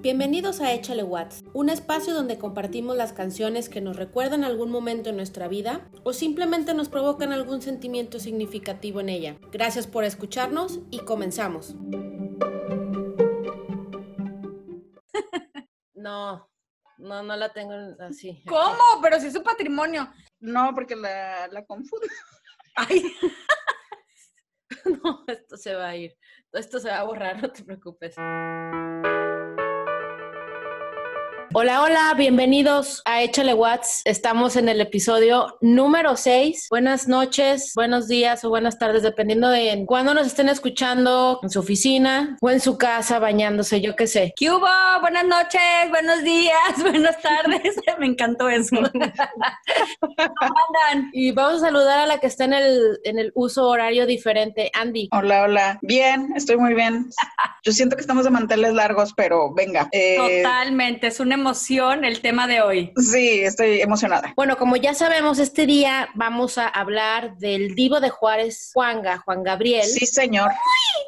Bienvenidos a Échale Watts, un espacio donde compartimos las canciones que nos recuerdan algún momento en nuestra vida o simplemente nos provocan algún sentimiento significativo en ella. Gracias por escucharnos y comenzamos. No, no, no la tengo así. ¿Cómo? Pero si es su patrimonio. No, porque la, la confundo. Ay, No, esto se va a ir. Esto se va a borrar, no te preocupes. Hola, hola, bienvenidos a Échale Watts. Estamos en el episodio número 6. Buenas noches, buenos días o buenas tardes, dependiendo de cuándo nos estén escuchando, en su oficina o en su casa, bañándose, yo qué sé. ¿qué hubo? Buenas noches, buenos días, buenas tardes. Me encantó eso. ¿Cómo andan? Y vamos a saludar a la que está en el, en el uso horario diferente, Andy. Hola, hola. Bien, estoy muy bien. Yo siento que estamos de manteles largos, pero venga. Eh, Totalmente, es una emoción el tema de hoy. Sí, estoy emocionada. Bueno, como ya sabemos, este día vamos a hablar del divo de Juárez, Juanga, Juan Gabriel. Sí, señor.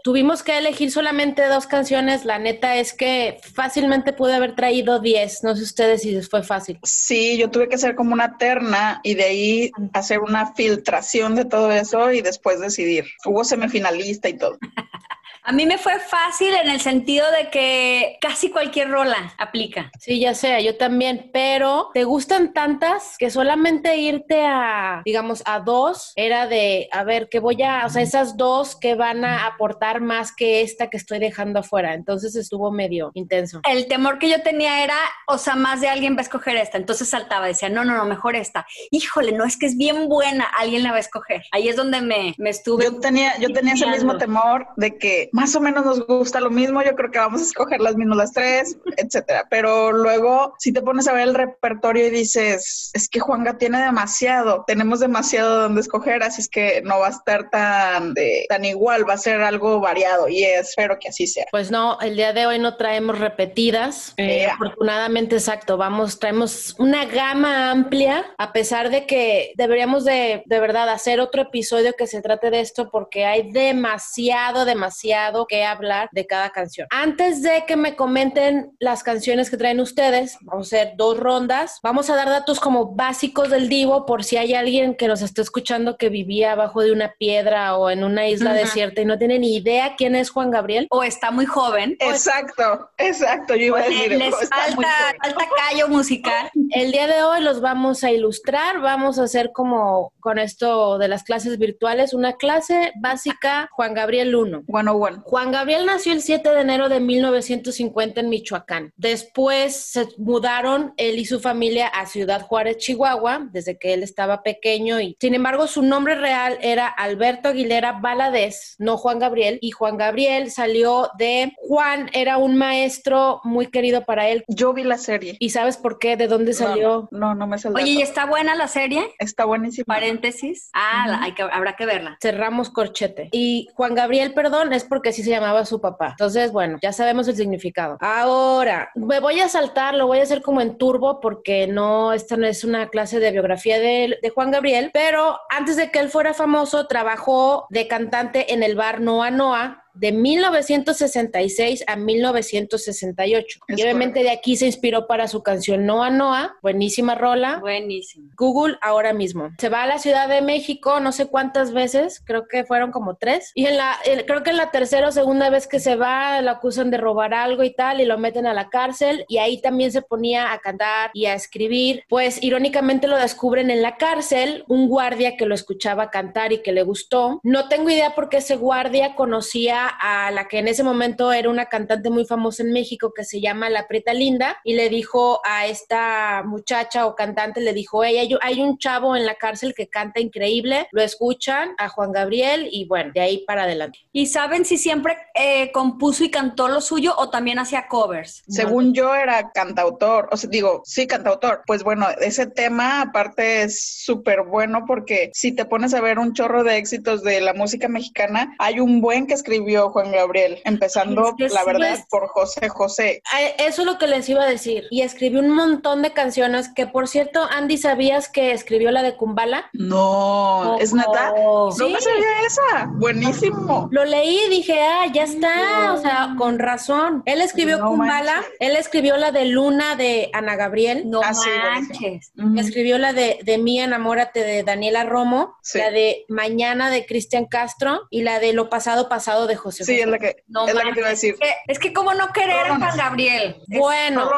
Tuvimos que elegir solamente dos canciones. La neta es que fácilmente pude haber traído 10. No sé ustedes si les fue fácil. Sí, yo tuve que hacer como una terna y de ahí hacer una filtración de todo eso y después decidir. Hubo semifinalista y todo. A mí me fue fácil en el sentido de que casi cualquier rola aplica. Sí, ya sea, yo también, pero te gustan tantas que solamente irte a, digamos, a dos era de, a ver, que voy a, o sea, esas dos que van a aportar más que esta que estoy dejando afuera. Entonces estuvo medio intenso. El temor que yo tenía era, o sea, más de alguien va a escoger esta. Entonces saltaba, decía, no, no, no, mejor esta. Híjole, no es que es bien buena, alguien la va a escoger. Ahí es donde me, me estuve. Yo tenía, yo tenía ese mismo temor de que más o menos nos gusta lo mismo, yo creo que vamos a escoger las mismas las tres, etcétera. Pero luego, si te pones a ver el repertorio y dices, es que Juanga tiene demasiado, tenemos demasiado donde escoger, así es que no va a estar tan, de- tan igual, va a ser algo variado y espero que así sea. Pues no, el día de hoy no traemos repetidas. Eh, Ea. afortunadamente, exacto, vamos, traemos una gama amplia, a pesar de que deberíamos de, de verdad hacer otro episodio que se trate de esto porque hay demasiado, demasiado que hablar de cada canción. Antes de que me comenten las canciones que traen ustedes, vamos a hacer dos rondas. Vamos a dar datos como básicos del Divo por si hay alguien que nos esté escuchando que vivía abajo de una piedra o en una isla Ujú. desierta y no tiene ni idea quién es Juan Gabriel. O está muy joven. Exacto, exacto, yo iba a decir, Les falta, falta callo musical. El día de hoy los vamos a ilustrar, vamos a hacer como con esto de las clases virtuales, una clase básica Juan Gabriel 1. Bueno, bueno. Juan Gabriel nació el 7 de enero de 1950 en Michoacán. Después se mudaron él y su familia a Ciudad Juárez, Chihuahua, desde que él estaba pequeño y sin embargo su nombre real era Alberto Aguilera Valadez, no Juan Gabriel, y Juan Gabriel salió de Juan, era un maestro muy querido para él. Yo vi la serie. ¿Y sabes por qué? ¿De dónde salió? No, no, no me salió. Oye, ¿y está buena la serie? Está buenísimo. Paréntesis. Ah, la- hay que, habrá que verla. cerramos corchete. Y Juan Gabriel, perdón, es porque así se llamaba su papá. Entonces, bueno, ya sabemos el significado. Ahora, me voy a saltar, lo voy a hacer como en turbo porque no, esta no es una clase de biografía de, de Juan Gabriel, pero antes de que él fuera famoso, trabajó de cantante en el bar Noa Noa de 1966 a 1968. Es y obviamente de aquí se inspiró para su canción Noa Noa, buenísima rola. Buenísimo. Google ahora mismo. Se va a la Ciudad de México no sé cuántas veces, creo que fueron como tres. Y en la, en- creo que en la tercera o segunda vez que se va, lo acusan de robar algo y tal, y lo meten a la cárcel. Y ahí también se ponía a cantar y a escribir. Pues irónicamente lo descubren en la cárcel, un guardia que lo escuchaba cantar y que le gustó. No tengo idea por qué ese guardia conocía a la que en ese momento era una cantante muy famosa en México que se llama La Preta Linda y le dijo a esta muchacha o cantante, le dijo, ella hay, hay un chavo en la cárcel que canta increíble, lo escuchan a Juan Gabriel y bueno, de ahí para adelante. ¿Y saben si siempre eh, compuso y cantó lo suyo o también hacía covers? Según yo era cantautor, o sea, digo, sí, cantautor. Pues bueno, ese tema aparte es súper bueno porque si te pones a ver un chorro de éxitos de la música mexicana, hay un buen que escribió escribió Juan Gabriel, empezando, la verdad, por José José. Eso es lo que les iba a decir. Y escribió un montón de canciones que, por cierto, Andy, ¿sabías que escribió la de Kumbala? No, ¿es neta? No me sabía esa. Buenísimo. Lo leí y dije, ah, ya está, o sea, con razón. Él escribió Kumbala, él escribió la de Luna de Ana Gabriel. No ah, manches. Escribió la de, de Mí, enamórate de Daniela Romo, la de Mañana de Cristian Castro y la de Lo pasado pasado de José. Sí, es la que, no es la que te iba a decir. Es que, cómo no querer a Juan Gabriel. Bueno,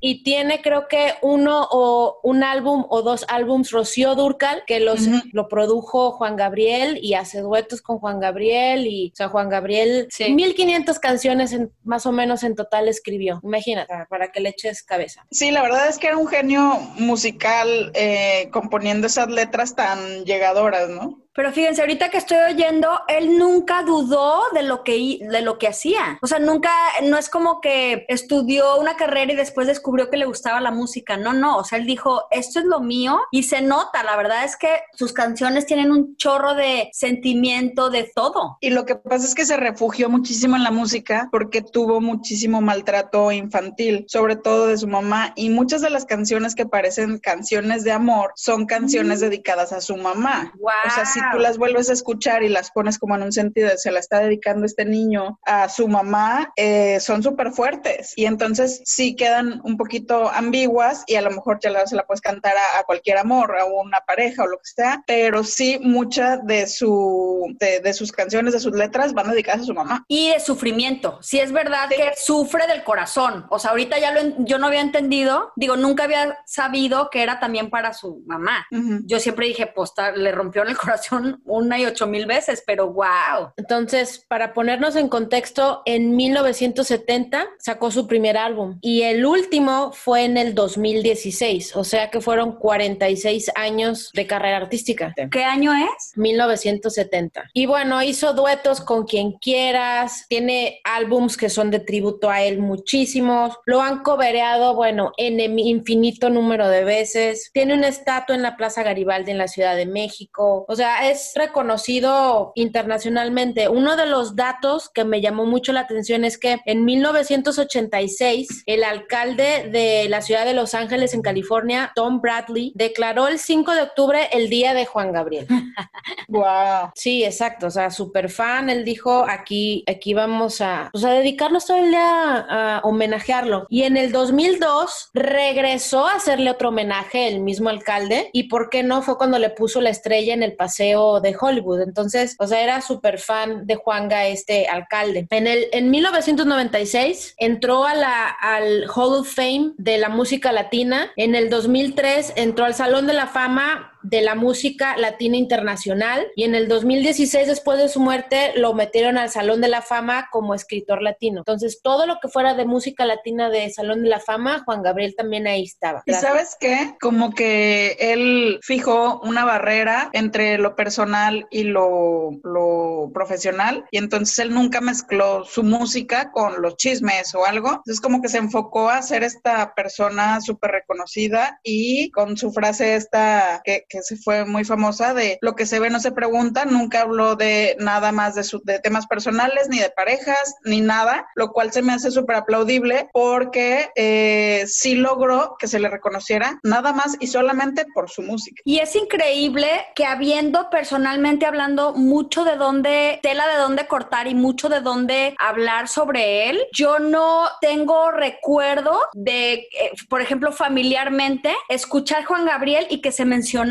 y tiene creo que uno o un álbum o dos álbums Rocío Durcal que los lo produjo Juan Gabriel y hace duetos con Juan Gabriel y o sea Juan Gabriel 1500 canciones en, más o menos en total escribió. Imagínate, para que le eches cabeza. Sí, la verdad es que era un genio musical eh, componiendo esas letras tan llegadoras, ¿no? Pero fíjense, ahorita que estoy oyendo, él nunca dudó de lo que de lo que hacía. O sea, nunca no es como que estudió una carrera y después descubrió que le gustaba la música. No, no, o sea, él dijo, "Esto es lo mío" y se nota, la verdad es que sus canciones tienen un chorro de sentimiento de todo. Y lo que pasa es que se refugió muchísimo en la música porque tuvo muchísimo maltrato infantil, sobre todo de su mamá y muchas de las canciones que parecen canciones de amor son canciones dedicadas a su mamá. Wow. O sea, tú las vuelves a escuchar y las pones como en un sentido de se la está dedicando este niño a su mamá, eh, son súper fuertes. Y entonces sí quedan un poquito ambiguas y a lo mejor ya se la puedes cantar a, cualquier amor, a una pareja o lo que sea, pero sí muchas de, su, de, sus canciones, de sus letras van dedicadas a su mamá. Y de sufrimiento. Sí es verdad que sufre del corazón. O sea, ahorita ya lo, yo no había entendido, digo, nunca había sabido que era también para su mamá. Yo siempre dije, pues le rompió en el corazón una y ocho mil veces, pero wow. Entonces, para ponernos en contexto, en 1970 sacó su primer álbum y el último fue en el 2016, o sea que fueron 46 años de carrera artística. ¿Qué año es? 1970. Y bueno, hizo duetos con quien quieras, tiene álbums que son de tributo a él muchísimos, lo han cobereado, bueno, en infinito número de veces, tiene una estatua en la Plaza Garibaldi en la Ciudad de México, o sea, es reconocido internacionalmente. Uno de los datos que me llamó mucho la atención es que en 1986 el alcalde de la ciudad de Los Ángeles en California, Tom Bradley, declaró el 5 de octubre el día de Juan Gabriel. wow. Sí, exacto, o sea, súper fan, él dijo, aquí aquí vamos a pues, a dedicarnos todo el día a, homenajearlo. Y en el 2002 regresó a hacerle otro homenaje el mismo alcalde y por qué no fue cuando le puso la estrella en el paseo de Hollywood. Entonces, o sea, era súper fan de Juanga, este alcalde. En, el, en 1996 entró a al Hall of Fame de la música latina. En el 2003 entró al Salón de la Fama de la música latina internacional y en el 2016 después de su muerte lo metieron al Salón de la Fama como escritor latino. Entonces todo lo que fuera de música latina de Salón de la Fama, Juan Gabriel también ahí estaba. ¿Y sabes qué? Como que él fijó una barrera entre lo personal y lo, lo profesional y entonces él nunca mezcló su música con los chismes o algo. Entonces como que se enfocó a ser esta persona súper reconocida y con su frase esta que, se fue muy famosa de lo que se ve no se pregunta, nunca habló de nada más de, su, de temas personales, ni de parejas, ni nada, lo cual se me hace súper aplaudible porque eh, sí logró que se le reconociera nada más y solamente por su música. Y es increíble que habiendo personalmente hablando mucho de dónde, tela de dónde cortar y mucho de dónde hablar sobre él, yo no tengo recuerdo de, eh, por ejemplo, familiarmente, escuchar Juan Gabriel y que se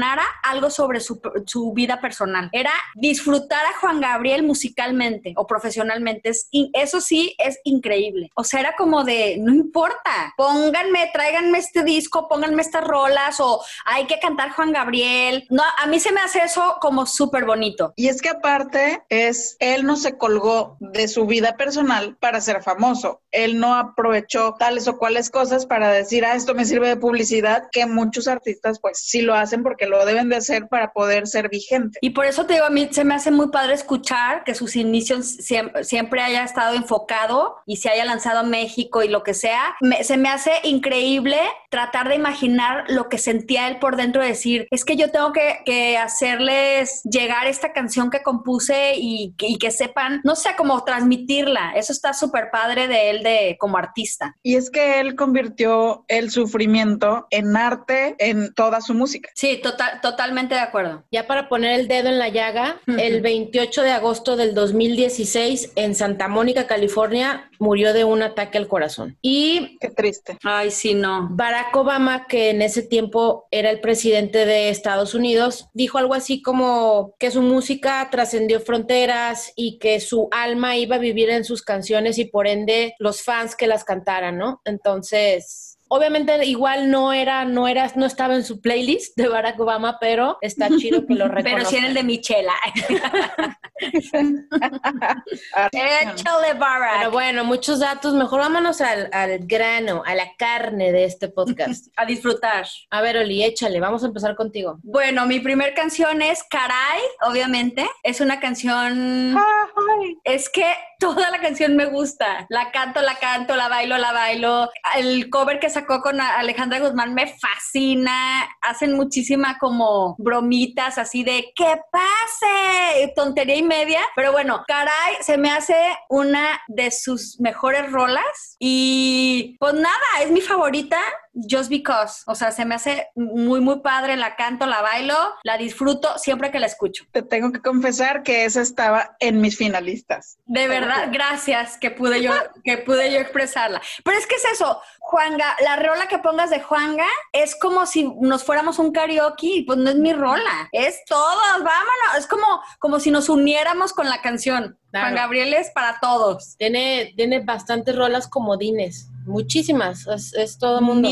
mencionara algo sobre su, vida personal. Era disfrutar a Juan Gabriel musicalmente o profesionalmente. Es, eso sí es increíble. O sea, era como de, no importa, pónganme, tráiganme este disco, pónganme estas rolas o hay que cantar Juan Gabriel. No, a mí se me hace eso como súper bonito. Y es que aparte es, él no se colgó de su vida personal para ser famoso. Él no aprovechó tales o cuales cosas para decir, ah, esto me sirve de publicidad, que muchos artistas pues sí lo hacen porque lo lo deben de hacer para poder ser vigente. Y por eso te digo, a mí se me hace muy padre escuchar que sus inicios siempre, haya estado enfocado y se haya lanzado a México y lo que sea. se me hace increíble tratar de imaginar lo que sentía él por dentro de decir, es que yo tengo que, que hacerles llegar esta canción que compuse y, y que sepan, no sé, cómo transmitirla. Eso está súper padre de él de como artista. Y es que él convirtió el sufrimiento en arte en toda su música. Sí, total, totalmente de acuerdo. Ya para poner el dedo en la llaga, el 28 de agosto del 2016 en Santa Mónica, California, murió de un ataque al corazón. Y... Qué triste. Ay, sí, no. Barack Obama, que en ese tiempo era el presidente de Estados Unidos, dijo algo así como que su música trascendió fronteras y que su alma iba a vivir en sus canciones y por ende los fans que las cantaran, ¿no? Entonces, Obviamente igual no era, no era, no estaba en su playlist de Barack Obama, pero está chido que lo reconozca. Pero sí en el de Michela. Échale Barack. Pero bueno, muchos datos. Mejor vámonos al, al, grano, a la carne de este podcast. a disfrutar. A ver, Oli, échale. Vamos a empezar contigo. Bueno, mi primer canción es Caray, obviamente. Es una canción... Es que toda la canción me gusta. La canto, la canto, la bailo, la bailo. El cover que sacó con Alejandra Guzmán me fascina. Hacen muchísima como bromitas así de ¡que pase! Tontería y media. Pero bueno, caray, se me hace una de sus mejores rolas. Y pues nada, es mi favorita just because. O sea, se me hace muy, muy padre. La canto, la bailo, la disfruto siempre que la escucho. Te tengo que confesar que esa estaba en mis finalistas. De verdad, gracias que pude yo, que pude yo expresarla. Pero es que es eso, Juanga, la rola que pongas de Juanga es como si nos fuéramos un karaoke pues no es mi rola, es todos, vámonos, es como, como si nos uniéramos con la canción. Juan Gabriel es para todos. Tiene, tiene bastantes rolas comodines. Muchísimas, es, todo el mundo.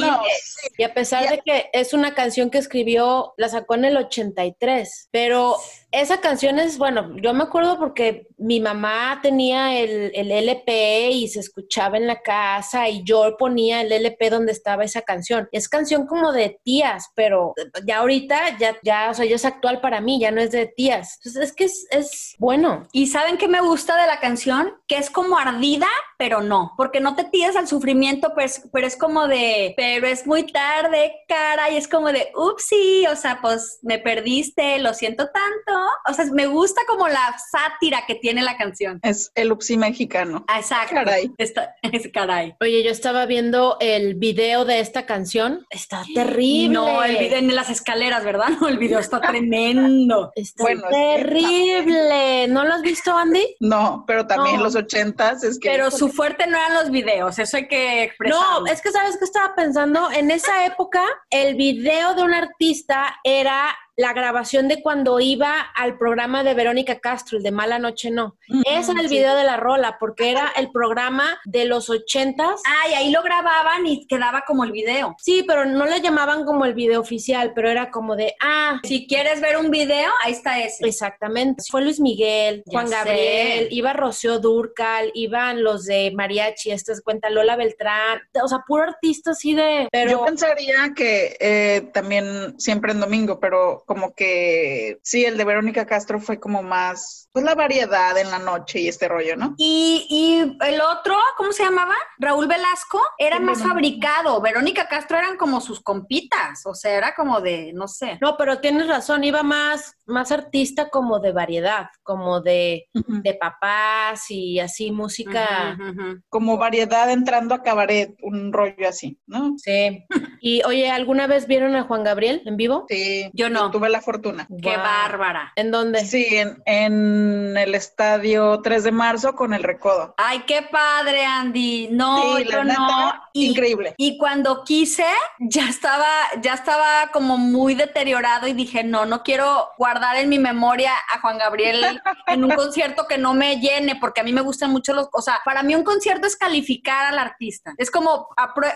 Y a pesar de que es una canción que escribió, la sacó en el 83, pero esa canción es, bueno, yo me acuerdo porque mi mamá tenía el, el, LP y se escuchaba en la casa y yo ponía el LP donde estaba esa canción. Es canción como de tías, pero ya ahorita ya, ya, o sea, ya es actual para mí, ya no es de tías. Entonces es que es, es bueno. ¿Y saben qué me gusta de la canción? Que es como ardida, pero no, porque no te tiras al sufrimiento, pero es, pero es como de, pero es muy tarde, cara, y es como de, upsí, o sea, pues me perdiste, lo siento tanto o sea, me gusta como la sátira que tiene la canción. Es el upsi mexicano. Ah, exacto. Caray. es caray. Oye, yo estaba viendo el video de esta canción. Está terrible. No, el video en las escaleras, ¿verdad? No, el video está tremendo. Está terrible. ¿No lo has visto, Andy? No, pero también los ochentas es que... Pero su fuerte no eran los videos, eso hay que expresar. No, es que sabes que estaba pensando, en esa época el video de un artista era la grabación de cuando iba al programa de Verónica Castro, el de Mala Noche No. Ese era el video de la rola, porque era el programa de los ochentas. Ah, y ahí lo grababan y quedaba como el video. Sí, pero no le llamaban como el video oficial, pero era como de, ah, si quieres ver un video, ahí está ese. Exactamente. Fue Luis Miguel, Juan Gabriel, iba Rocío Durcal, iban los de Mariachi, esta es cuenta Lola Beltrán, o sea, puro artista así de... Pero... Yo pensaría que eh, también siempre en domingo, pero como que sí, el de Verónica Castro fue como más, pues la variedad en la noche y este rollo, ¿no? Y, y el otro, ¿cómo se llamaba? Raúl Velasco, era más fabricado. Verónica Castro eran como sus compitas, o sea, era como de, no sé. No, pero tienes razón, iba más, más artista como de variedad, como de, de papás y así música. Como variedad entrando a cabaret, un rollo así, ¿no? Sí. y oye, ¿alguna vez vieron a Juan Gabriel en vivo? Sí. Yo no tuve la fortuna. ¡Qué bárbara! ¿En dónde? Sí, en, en, el estadio 3 de marzo con el Recodo. ¡Ay, qué padre, Andy! No, yo no. increíble. Y cuando quise, ya estaba, ya estaba como muy deteriorado y dije, no, no quiero guardar en mi memoria a Juan Gabriel en un concierto que no me llene, porque a mí me gustan mucho los, o sea, para mí un concierto es calificar al artista. Es como,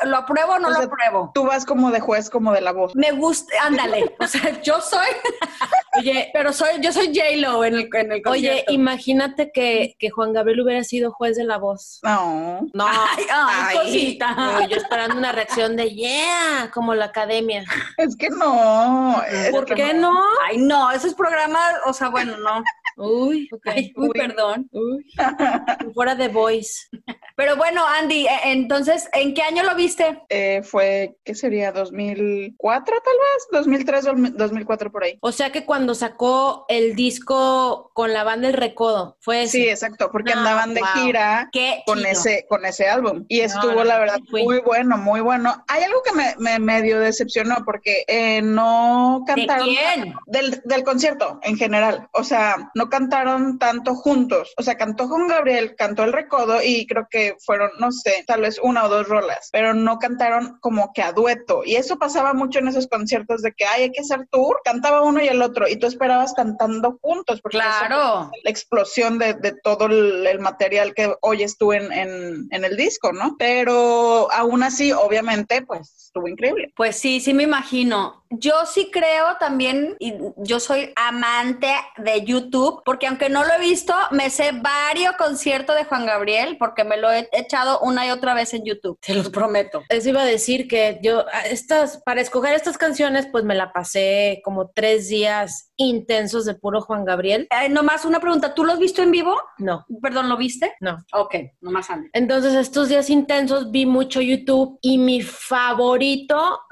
¿lo apruebo o no lo apruebo? Tú vas como de juez, como de la voz. Me gusta, ándale. O sea, yo soy. Oye, pero soy, yo soy J-Lo en el, en el concierto. Oye, imagínate que, que Juan Gabriel hubiera sido juez de la voz. No. No. Ay, ay, cosita. No, yo esperando una reacción de yeah, como la academia. Es que no. es ¿Por que qué no? Ay, no, esos programas, o sea, bueno, no. Uy, ok. Ay, uy, perdón. Uy. Fuera de voice. Pero bueno, Andy, eh, entonces, ¿en qué año lo viste? Eh, fue, ¿qué sería? ¿2004 tal vez? 2003, 2004 por ahí. O sea que cuando sacó el disco con la banda El Recodo, fue ese. Sí, exacto, porque No, andaban de wow. gira Qué con chido. ese, con ese álbum. Y estuvo, no, la verdad, muy bueno, muy bueno. Hay algo que me, me medio decepcionó porque eh, no ¿De cantaron. quién? Del, del concierto en general. O sea, no cantaron tanto juntos. O sea, cantó Juan Gabriel, cantó El Recodo y creo que fueron, no sé, tal vez una o dos rolas, pero no cantaron como que a dueto. Y eso pasaba mucho en esos conciertos de que, ay, hay que hacer tour. Cantaba uno y el otro y tú esperabas cantando juntos. Porque Claro. la explosión de, de todo el, el material que oyes tú en, en, en el disco, ¿no? Pero aún así, obviamente, pues estuvo increíble. Pues sí, sí me imagino. Yo sí creo también, y yo soy amante de YouTube, porque aunque no lo he visto, me sé varios conciertos de Juan Gabriel, porque me lo he echado una y otra vez en YouTube, te los prometo. Eso iba a decir que yo, estas, para escoger estas canciones, pues me la pasé como tres días intensos de puro Juan Gabriel. Eh, nomás una pregunta, ¿tú lo has visto en vivo? No, Perdón, ¿lo viste? no. Ok, nomás Andy. Entonces, estos días intensos vi mucho YouTube y mi favorito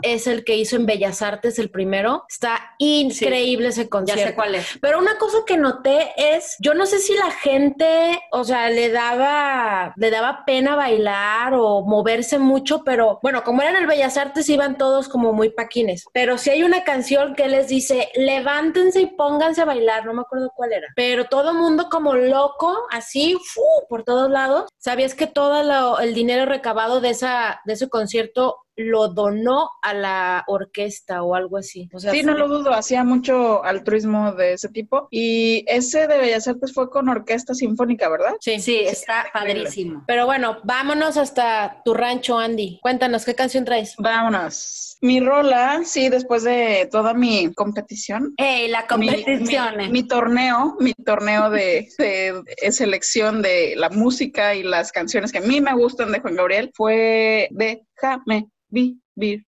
es el que hizo en Bellas Artes, el primero. Está increíble ese Ya concierto. sé cuál es. Pero una cosa que noté es, yo no sé si la gente, o sea, le daba, le daba pena bailar o moverse mucho, pero bueno, como eran el Bellas Artes, iban todos como muy paquines. Pero si hay una canción que les dice, levántense y pónganse a bailar, no me acuerdo cuál era. Pero todo el mundo como loco, así, por todos lados. ¿Sabías que todo lo- el dinero recabado de, esa, de ese concierto lo donó a la orquesta o algo así? O sea, Sí, no lo dudo, hacía mucho altruismo de ese tipo. Y ese de Bellas Artes fue con orquesta sinfónica, ¿verdad? sí. Sí, está padrísimo. Pero bueno, vámonos hasta tu rancho, Andy. Cuéntanos, ¿qué canción traes? Vámonos. Mi rola, sí, después de toda mi competición, Ey, la mi, competición. mi- mi torneo, mi torneo de, de- de selección de la música y las canciones que a mí me gustan de Juan Gabriel fue Déjame vivir.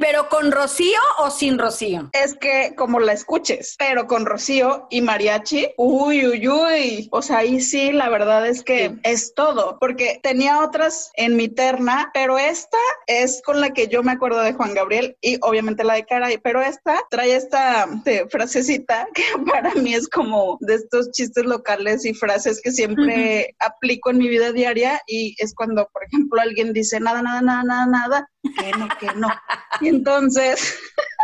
¿Pero con Rocío o sin Rocío? Es que como la escuches, pero con Rocío y Mariachi, uy, uy, uy. O sea, ahí sí, la verdad es que es todo, porque tenía otras en mi terna, pero esta es con la que yo me acuerdo de Juan Gabriel y obviamente la de Caray, pero esta trae esta eh, frasecita que para mí es como de estos chistes locales y frases que siempre aplico en mi vida diaria y es cuando, por ejemplo, alguien dice nada, nada, nada, nada, nada, que no, que no. Y entonces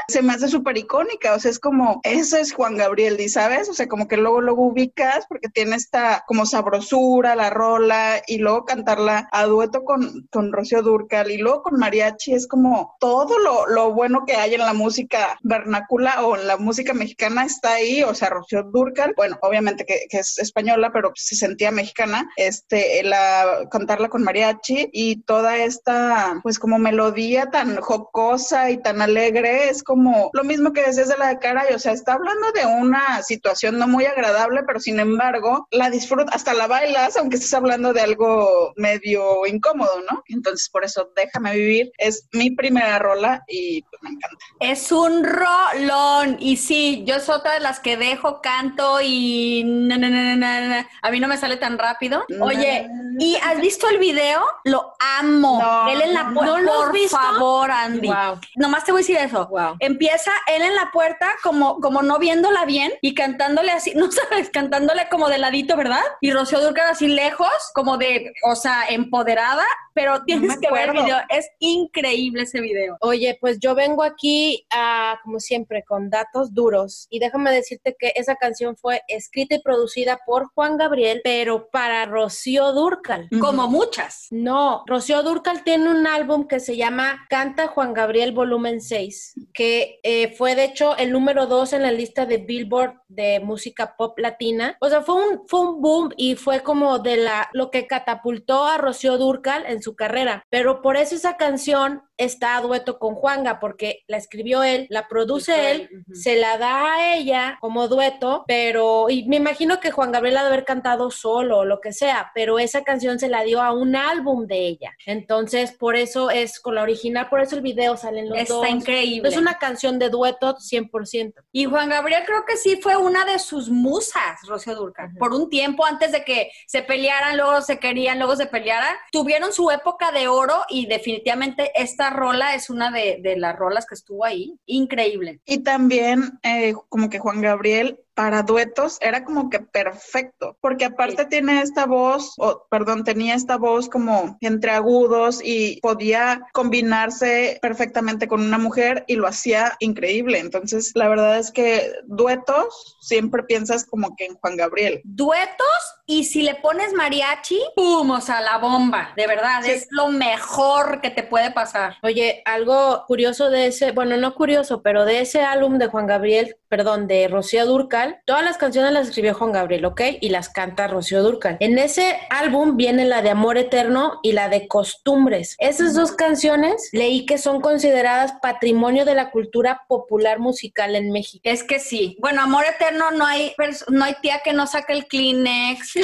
se me hace súper icónica, o sea, es como, ese es Juan Gabriel, ¿y sabes? O sea, como que luego, luego ubicas porque tiene esta como sabrosura, la rola, y luego cantarla a dueto con, con Rocío Durcal, y luego con mariachi, es como todo lo, lo bueno que hay en la música vernácula o en la música mexicana está ahí, o sea, Rocío Durcal, bueno, obviamente que, que es española, pero se sentía mexicana, este, la, cantarla con mariachi y toda esta, pues como melodía tan jocosa y tan alegre, es como lo mismo que decías de la de Caray, o sea, está hablando de una situación no muy agradable, pero sin embargo, la disfrutas, hasta la bailas, aunque estés hablando de algo medio incómodo, ¿no? Entonces, por eso, Déjame Vivir es mi primera rola y pues me encanta. Es un rolón. Y sí, yo soy otra de las que dejo, canto y na, na, na, a mí no me sale tan rápido. Oye, ¿y has visto el video? Lo amo. No, él en la no, puerta. ¿no lo has por visto? favor, Andy. Wow. Nomás te voy a decir eso. Wow. Empieza él en la puerta como, como no viéndola bien y cantándole así, no sabes, cantándole como de ladito, ¿verdad? Y Rocío Dúrcal así lejos, como de, o sea, empoderada, pero tienes me que ver el video. Es increíble ese video. Oye, pues yo vengo aquí a, como siempre, con datos duros. Y déjame decirte que esa canción fue escrita y producida por Juan Gabriel, pero para Rocío Durcal. Como muchas. No, Rocío Durcal tiene un álbum que se llama Canta Juan Gabriel Volumen 6, que que eh, fue de hecho el número dos en la lista de Billboard de música pop latina. O sea, fue un, fue un boom y fue como de la, lo que catapultó a Rocío Durcal en su carrera. Pero por eso esa canción está a dueto con Juanga, porque la escribió él, la produce él, se la da a ella como dueto, pero, y me imagino que Juan Gabriel ha de haber cantado solo o lo que sea, pero esa canción se la dio a un álbum de ella. Entonces, por eso es con la original, por eso el video salen los dos. Está increíble. Es una canción de dueto 100%. Y Juan Gabriel creo que sí fue una de sus musas, Rocío Durca. Por un tiempo antes de que se pelearan, luego se querían, luego se pelearan, tuvieron su época de oro y definitivamente esta rola es una de, las rolas que estuvo ahí. Increíble. Y también eh, como que Juan Gabriel para duetos era como que perfecto, porque aparte tiene esta voz, o perdón, tenía esta voz como entre agudos y podía combinarse perfectamente con una mujer y lo hacía increíble. Entonces, la verdad es que duetos siempre piensas como que en Juan Gabriel. Duetos y si le pones mariachi, ¡pum! O sea, la bomba, de verdad, es lo mejor que te puede pasar. Oye, algo curioso de ese, bueno, no curioso, pero de ese álbum de Juan Gabriel, perdón, de Rocío Durcal, todas las canciones las escribió Juan Gabriel, ¿ok? Y las canta Rocío Durcal. En ese álbum viene la de Amor Eterno y la de Costumbres. Esas dos canciones leí que son consideradas patrimonio de la cultura popular musical en México. Es que sí. Bueno, Amor Eterno no hay, no hay tía que no saque el Kleenex.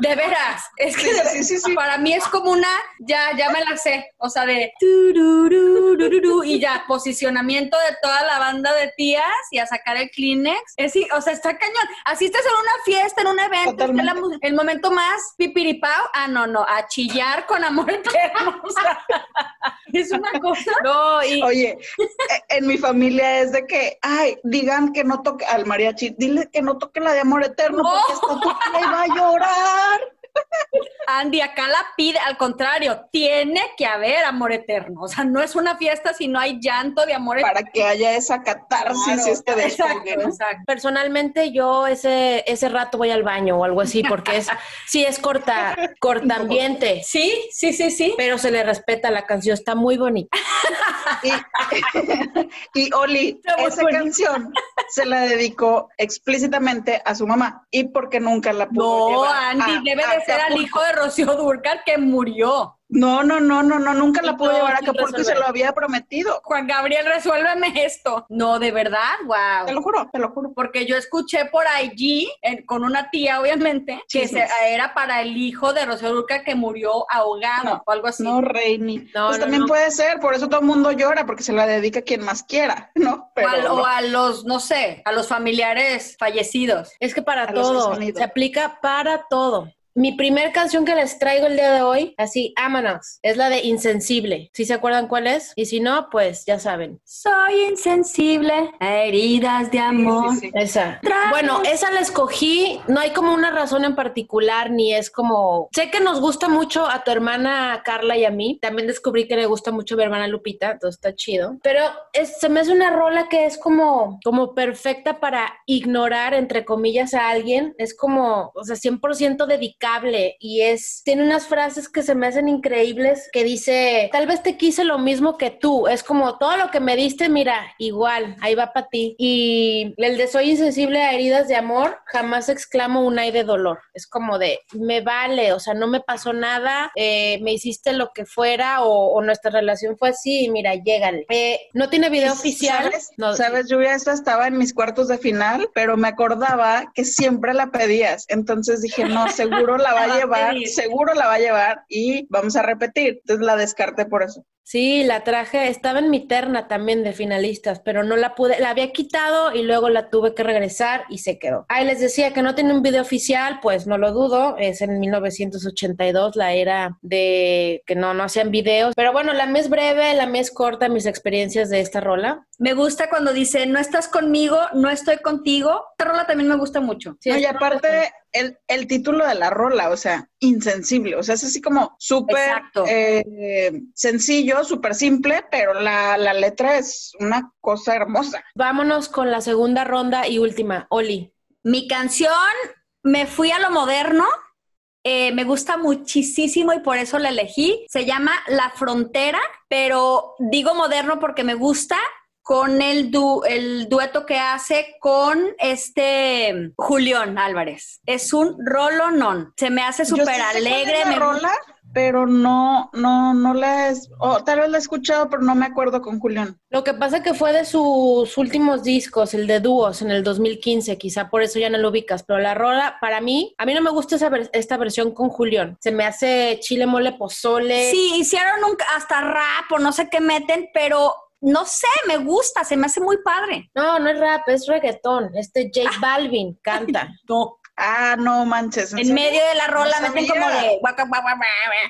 De veras. Es que para mí es como una, ya, ya me la sé. O sea, de y ya, posicionamiento de toda la banda de tías y a sacar el Kleenex. Es, o sea, está cañón. Así estás en una fiesta, en un evento, el momento más pipiripao. Ah, no, no, a chillar con amor eterno. O sea, es una cosa. No, y... Oye, e, en mi familia es de que, ay, digan que no toque al mariachi, dile que no toque la de amor eterno, porque esta toque y va a llorar. Andy, acá la pide, al contrario, tiene que haber amor eterno. O sea, no es una fiesta si no hay llanto de amor eterno. Para que haya esa catarsis este desfogue, Personalmente, yo ese, ese rato voy al baño o algo así, porque es, sí es corta, corta ambiente. Sí, sí, sí, sí. Pero se le respeta, la canción está muy bonita. Y, Oli, esa canción se la dedicó explícitamente a su mamá y porque nunca la pudo no, Andy, debe de ser al hijo de Rocío Durcal que murió. No, no, no, no, no, nunca la pude llevar acá porque se lo había prometido. Juan Gabriel, resuélveme esto. No, de verdad, wow. Te lo juro, te lo juro. Porque yo escuché por allí, con una tía, obviamente, que era para el hijo de Rocío Durcal que murió ahogado o algo así. No, Reini. No, pues también puede ser, por eso todo el mundo llora, porque se la dedica a quien más quiera, ¿no? Pero, o, a, los, no sé, a los familiares fallecidos. Es que para todo, se aplica para todo. Mi primer canción que les traigo el día de hoy, así, ámanos, es la de Insensible. ¿Sí se acuerdan cuál es? Y si no, pues ya saben. Soy insensible a heridas de amor. Esa. Bueno, esa la escogí, no hay como una razón en particular, ni es como... Sé que nos gusta mucho a tu hermana Carla y a mí. También descubrí que le gusta mucho a mi hermana Lupita, entonces está chido. Pero se me hace una rola que es como, como perfecta para ignorar, entre comillas, a alguien. Es como, o sea, 100% dedicada y es, tiene unas frases que se me hacen increíbles que dice, tal vez te quise lo mismo que tú, es como todo lo que me diste, mira, igual, ahí va para ti. Y el de soy insensible a heridas de amor, jamás exclamo un ay de dolor, es como de, me vale, o sea, no me pasó nada, eh, me hiciste lo que fuera o, nuestra relación fue así y mira, llégale. Eh, no tiene video oficial. ¿Sabes, no, ¿sabes Lluvia? Esta estaba en mis cuartos de final, pero me acordaba que siempre la pedías, entonces dije, no, seguro la va a llevar, seguro la va a llevar y vamos a repetir. Entonces la descarté por eso. Sí, la traje, estaba en mi terna también de finalistas, pero no la pude, la había quitado y luego la tuve que regresar y se quedó. Ahí les decía que no tiene un video oficial, pues no lo dudo, es en 1982, la era de que no, no hacían videos, pero bueno, la mes breve, la mes corta, mis experiencias de esta rola. Me gusta cuando dice, no estás conmigo, no estoy contigo. Esta rola también me gusta mucho. Sí, y aparte, el, el, título de la rola, o sea, insensible, o sea, es así como súper eh, sencillo, súper simple, pero la, la letra es una cosa hermosa. Vámonos con la segunda ronda y última, Oli. Mi canción, me fui a lo moderno. Eh, me gusta muchísimo y por eso la elegí. Se llama La Frontera, pero digo moderno porque me gusta con el, el dueto que hace con este Julián Álvarez. Es un rolonón. Se me hace súper alegre. Me rola, pero no, no, no la es, o tal vez la he escuchado, pero no me acuerdo con Julián. Lo que pasa que fue de sus últimos discos, el de dúos en el 2015, quizá por eso ya no lo ubicas, pero la rola, para mí, a mí no me gusta esa esta versión con Julián. Se me hace chile mole pozole. Sí, hicieron un, hasta rap o no sé qué meten, pero no sé, me gusta, se me hace muy padre. No, no es rap, es reggaetón. Este J. Balvin canta. no. Ah, no manches. En, medio de la rola meten como de.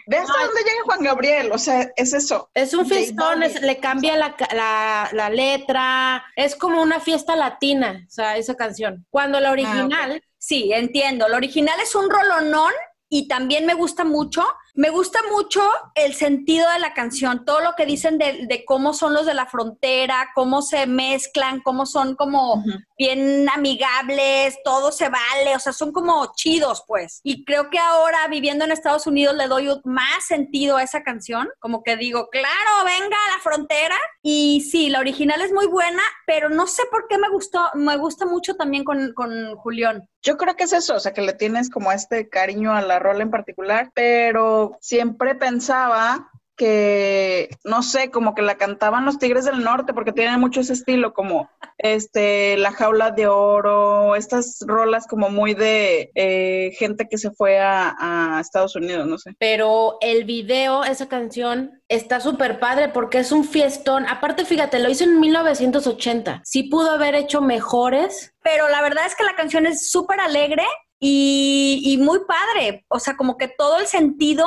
¿Ves hasta dónde llega Juan Gabriel? O sea, es eso. Es un fiestón, le cambia la, la, la, letra. Es como una fiesta latina, o sea, esa canción. Cuando la ah, original. Sí, entiendo. La original es un rolonón y también me gusta mucho me gusta mucho el sentido de la canción, todo lo que dicen de, cómo son los de la frontera, cómo se mezclan, cómo son como bien amigables, todo se vale, o sea, son como chidos, pues. Y creo que ahora viviendo en Estados Unidos le doy más sentido a esa canción, como que digo, claro, venga a la frontera. Y sí, la original es muy buena, pero no sé por qué me gustó, me gusta mucho también con, con Julián. Yo creo que es eso, o sea, que le tienes como este cariño a la rola en particular, pero siempre pensaba que, no sé, como que la cantaban los Tigres del Norte, porque tienen mucho ese estilo, como este, La Jaula de Oro, estas rolas como muy de eh, gente que se fue a, a, Estados Unidos, no sé. Pero el video, esa canción, está súper padre porque es un fiestón. Aparte, fíjate, lo hizo en 1980. Sí pudo haber hecho mejores. Pero la verdad es que la canción es súper alegre y, muy padre, o sea, como que todo el sentido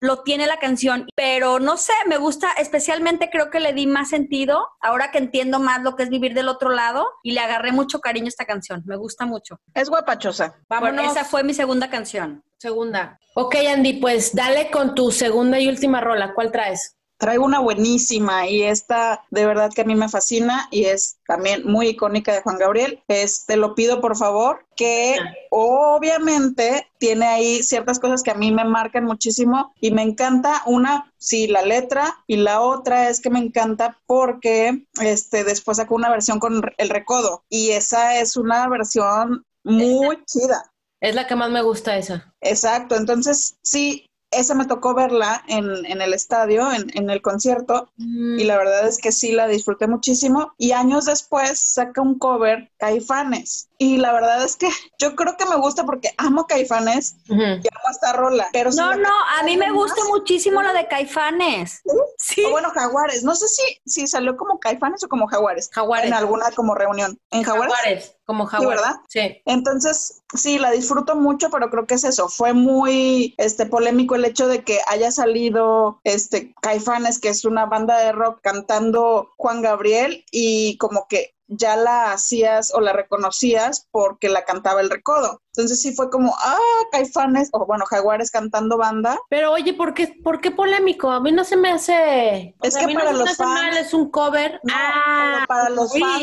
lo tiene la canción, pero no sé, me gusta, especialmente creo que le di más sentido ahora que entiendo más lo que es vivir del otro lado y le agarré mucho cariño a esta canción, me gusta mucho. Es guapachosa. Vámonos. esa fue mi segunda canción. Segunda. Ok, Andy, pues dale con tu segunda y última rola, ¿cuál traes? Traigo una buenísima y esta de verdad que a mí me fascina y es también muy icónica de Juan Gabriel. Es Te lo pido por favor, que obviamente tiene ahí ciertas cosas que a mí me marcan muchísimo y me encanta una, sí, la letra y la otra es que me encanta porque este después sacó una versión con el recodo y esa es una versión muy chida. Es la que más me gusta esa. Exacto, entonces sí, esa me tocó verla en, en el estadio, en, en el concierto, y la verdad es que sí la disfruté muchísimo. Y años después saca un cover Caifanes. Y la verdad es que yo creo que me gusta porque amo Caifanes y amo esta rola. Pero no, no, a mí me gusta muchísimo la de Caifanes. Sí. O bueno, Jaguares. No sé si, si salió como Caifanes o como Jaguares. Jaguares. En alguna como reunión. ¿En Jaguares? Jaguares. Como Jaguares. ¿verdad? Sí. Entonces, sí, la disfruto mucho, pero creo que es eso. Fue muy este polémico el hecho de que haya salido este Caifanes, que es una banda de rock cantando Juan Gabriel y como que ya la hacías o la reconocías porque la cantaba el recodo. Entonces sí fue como, ah, Caifanes, o bueno, Jaguares cantando banda. Pero oye, ¿por qué, ¿por qué polémico? A mí no se me hace... Es que para los fans... es un cover. ah, para los fans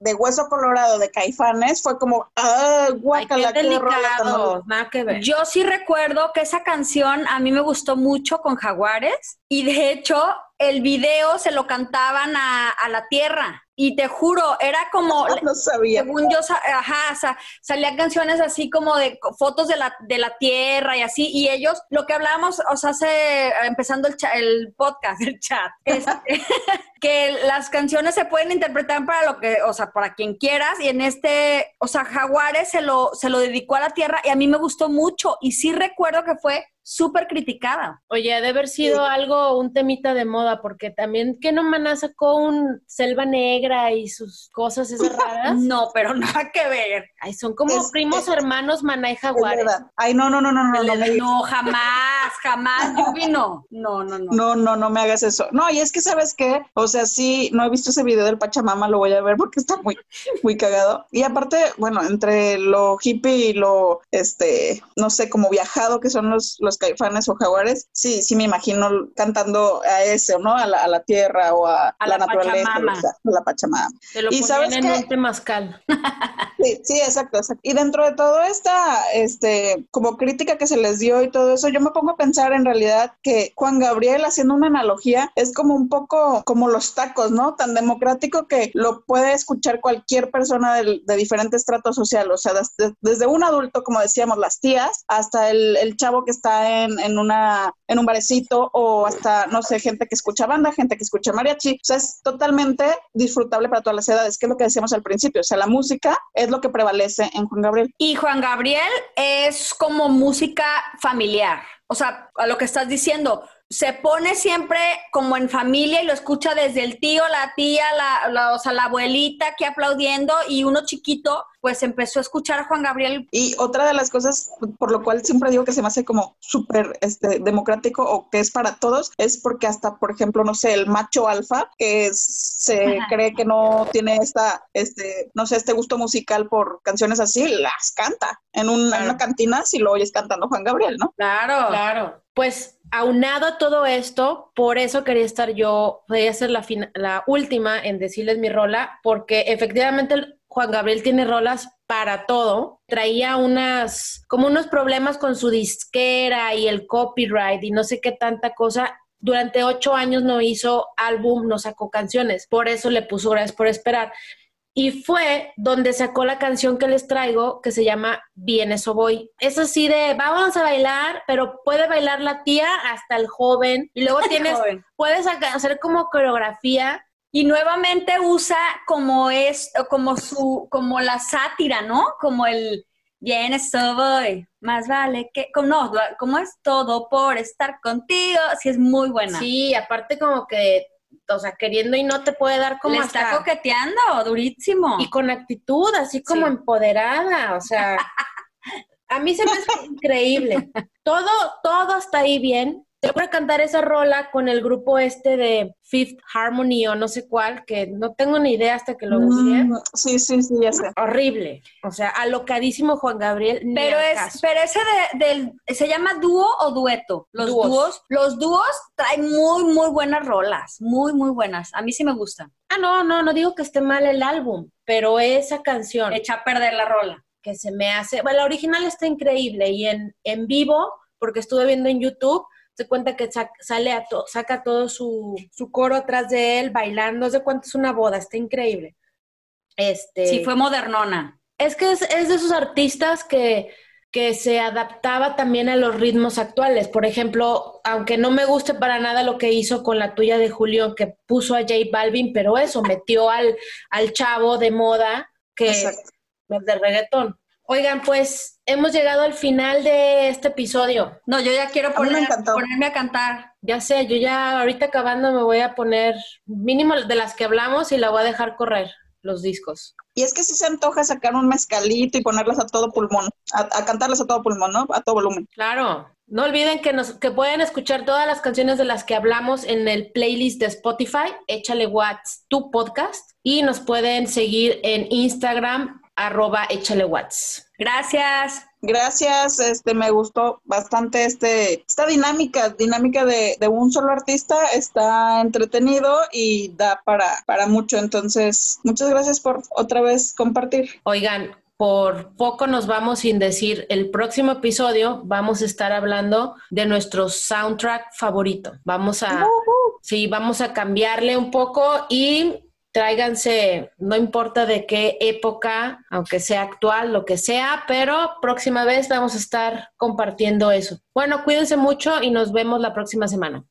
de, Hueso Colorado de Caifanes fue como, ah, guacala, qué delicado, nada que ver. Yo sí recuerdo que esa canción a mí me gustó mucho con Jaguares y de hecho el video se lo cantaban a, a la tierra. Y te juro, era como... No sabía. Según yo, ajá, salían canciones así como de fotos de la, de la tierra y así, y ellos, lo que hablábamos, o sea, hace, empezando el, el podcast, el chat, es que las canciones se pueden interpretar para lo que, o sea, para quien quieras, y en este, o sea, Jaguares se lo, se lo dedicó a la tierra y a mí me gustó mucho, y sí recuerdo que fue súper criticada. Oye, debe haber sido algo, un temita de moda, porque también que no Maná sacó un Selva Negra y sus cosas esas raras. no, pero nada que ver. Ay, son como primos hermanos Maná y Jaguares. Ay, no, no, no, no, no. No, no, jamás, jamás, Yubi, no. No, no, no. No, no, no me hagas eso. No, y es que, ¿sabes qué? O sea, sí, no he visto ese video del Pachamama, lo voy a ver porque está muy, muy cagado. Y aparte, bueno, entre lo hippie y lo, este, no sé, como viajado que son los caifanes o jaguares, sí, sí me imagino cantando a eso, ¿no? A la, a la tierra o a, la, naturaleza, a la Pachamama. Te lo y sabes en un temazcal. Sí, sí, exacto, exacto. Y dentro de todo esta, este, como crítica que se les dio y todo eso, yo me pongo a pensar en realidad que Juan Gabriel, haciendo una analogía, es como un poco como los tacos, ¿no? Tan democrático que lo puede escuchar cualquier persona de, de diferente estrato social, o sea, desde, desde, un adulto, como decíamos, las tías, hasta el, el chavo que está en, en, una, en un barecito o hasta, no sé, gente que escucha banda, gente que escucha mariachi, o sea, es totalmente disfrutable para todas las edades, que es lo que decíamos al principio, o sea, la música es lo que prevalece en Juan Gabriel. Y Juan Gabriel es como música familiar. O sea, a lo que estás diciendo, se pone siempre como en familia y lo escucha desde el tío, la tía, la, o sea, la abuelita aquí aplaudiendo y uno chiquito pues empezó a escuchar a Juan Gabriel. Y otra de las cosas por lo cual siempre digo que se me hace como súper este, democrático o que es para todos es porque hasta, por ejemplo, no sé, el macho alfa que se cree que no tiene esta, este, no sé, este gusto musical por canciones así, las canta en, una cantina si lo oyes cantando Juan Gabriel, ¿no? Claro, claro. Pues aunado a todo esto, por eso quería estar yo, a ser la, la última en decirles mi rola, porque efectivamente Juan Gabriel tiene rolas para todo. Traía unas, como unos problemas con su disquera y el copyright y no sé qué tanta cosa. Durante ocho años no hizo álbum, no sacó canciones. Por eso le puso Gracias por esperar. Y fue donde sacó la canción que les traigo, que se llama Bien eso voy. Es así de, vamos a bailar, pero puede bailar la tía hasta el joven. Y luego tienes, puedes hacer como coreografía. Y nuevamente usa como es, como su, como la sátira, ¿no? Como el, bien eso voy, más vale que, como, no, como es todo por estar contigo, sí es muy buena. Sí, aparte como que o sea, queriendo y no te puede dar como Le está coqueteando, durísimo. Y con actitud, así como empoderada, o sea, a mí se me hace increíble. Todo, todo está ahí bien, yo voy a cantar esa rola con el grupo este de Fifth Harmony o no sé cuál, que no tengo ni idea hasta que lo busqué. Mm, sí, sí, sí, ya sé. Horrible. O sea, alocadísimo Juan Gabriel. Pero es, pero ese de, del, ¿se llama dúo o dueto? Los dúos. Los dúos traen muy, muy buenas rolas. Muy, muy buenas. A mí sí me gustan. Ah, no, no, no digo que esté mal el álbum, pero esa canción. Echa a perder la rola. Que se me hace. Bueno, la original está increíble y en, en vivo, porque estuve viendo en YouTube se cuenta que sale a saca todo su, coro atrás de él bailando, se cuenta es una boda, está increíble. Este, sí, fue modernona. Es que es, de esos artistas que, que se adaptaba también a los ritmos actuales. Por ejemplo, aunque no me guste para nada lo que hizo con la tuya de Julio, que puso a J Balvin, pero eso, metió al, al chavo de moda que es de reggaetón. Oigan, pues hemos llegado al final de este episodio. No, yo ya quiero ponerme a cantar. Ya sé, yo ya ahorita acabando me voy a poner mínimo de las que hablamos y la voy a dejar correr los discos. Y es que si se antoja sacar un mezcalito y ponerlas a todo pulmón, a, cantarlas a todo pulmón, ¿no? A todo volumen. Claro. No olviden que, nos, que pueden escuchar todas las canciones de las que hablamos en el playlist de Spotify, Échale Watts, tu podcast, y nos pueden seguir en Instagram, arroba échale watts. Gracias. Gracias, este me gustó bastante este esta dinámica, dinámica de, de, un solo artista, está entretenido y da para, para mucho. Entonces, muchas gracias por otra vez compartir. Oigan, por poco nos vamos sin decir, el próximo episodio vamos a estar hablando de nuestro soundtrack favorito. Vamos a, sí, vamos a cambiarle un poco y tráiganse, no importa de qué época, aunque sea actual, lo que sea, pero próxima vez vamos a estar compartiendo eso. Bueno, cuídense mucho y nos vemos la próxima semana.